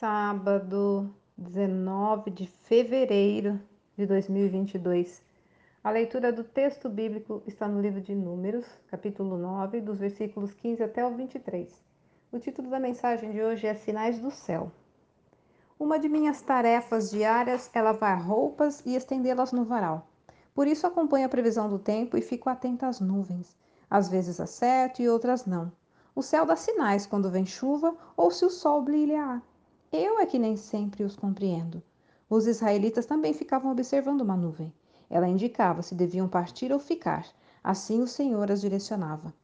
sábado 19 de fevereiro de 2022. A leitura do texto bíblico está no livro de Números, capítulo 9, dos versículos 15 até o 23. O título da mensagem de hoje é Sinais do Céu. Uma de minhas tarefas diárias é lavar roupas e estendê-las no varal. Por isso acompanho a previsão do tempo e fico atenta às nuvens. Às vezes acerto e outras não. O céu dá sinais quando vem chuva ou se o sol brilhar. Eu é que nem sempre os compreendo. Os israelitas também ficavam observando uma nuvem. Ela indicava se deviam partir ou ficar. Assim o Senhor as direcionava.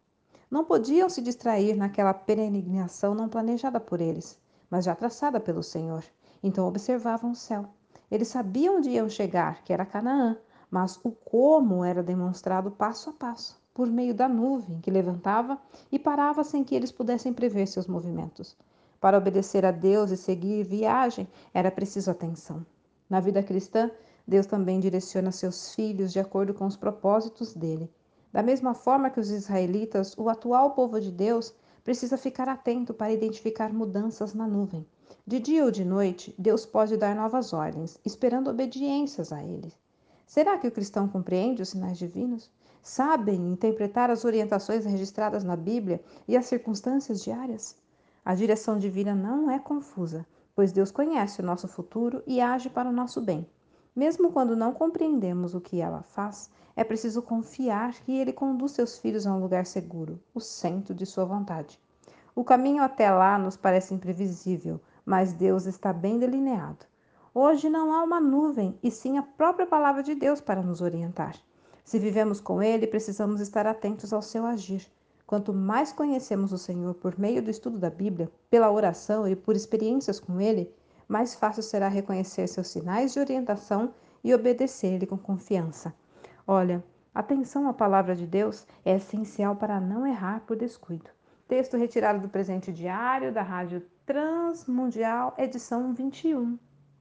Não podiam se distrair naquela peregrinação não planejada por eles, mas já traçada pelo Senhor. Então observavam o céu. Eles sabiam onde iam chegar, que era Canaã, mas o como era demonstrado passo a passo, por meio da nuvem que levantava e parava sem que eles pudessem prever seus movimentos. Para obedecer a Deus e seguir viagem, era preciso atenção. Na vida cristã, Deus também direciona seus filhos de acordo com os propósitos dele. Da mesma forma que os israelitas, o atual povo de Deus precisa ficar atento para identificar mudanças na nuvem. De dia ou de noite, Deus pode dar novas ordens, esperando obediências a ele. Será que o cristão compreende os sinais divinos? Sabem interpretar as orientações registradas na Bíblia e as circunstâncias diárias? A direção divina não é confusa, pois Deus conhece o nosso futuro e age para o nosso bem. Mesmo quando não compreendemos o que ela faz, é preciso confiar que Ele conduz seus filhos a um lugar seguro, o centro de sua vontade. O caminho até lá nos parece imprevisível, mas Deus está bem delineado. Hoje não há uma nuvem, e sim a própria palavra de Deus para nos orientar. Se vivemos com Ele, precisamos estar atentos ao seu agir. Quanto mais conhecemos o Senhor por meio do estudo da Bíblia, pela oração e por experiências com Ele, mais fácil será reconhecer seus sinais de orientação e obedecer-lhe com confiança. Olha, atenção à palavra de Deus é essencial para não errar por descuido. Texto retirado do presente diário da Rádio Transmundial, edição 21.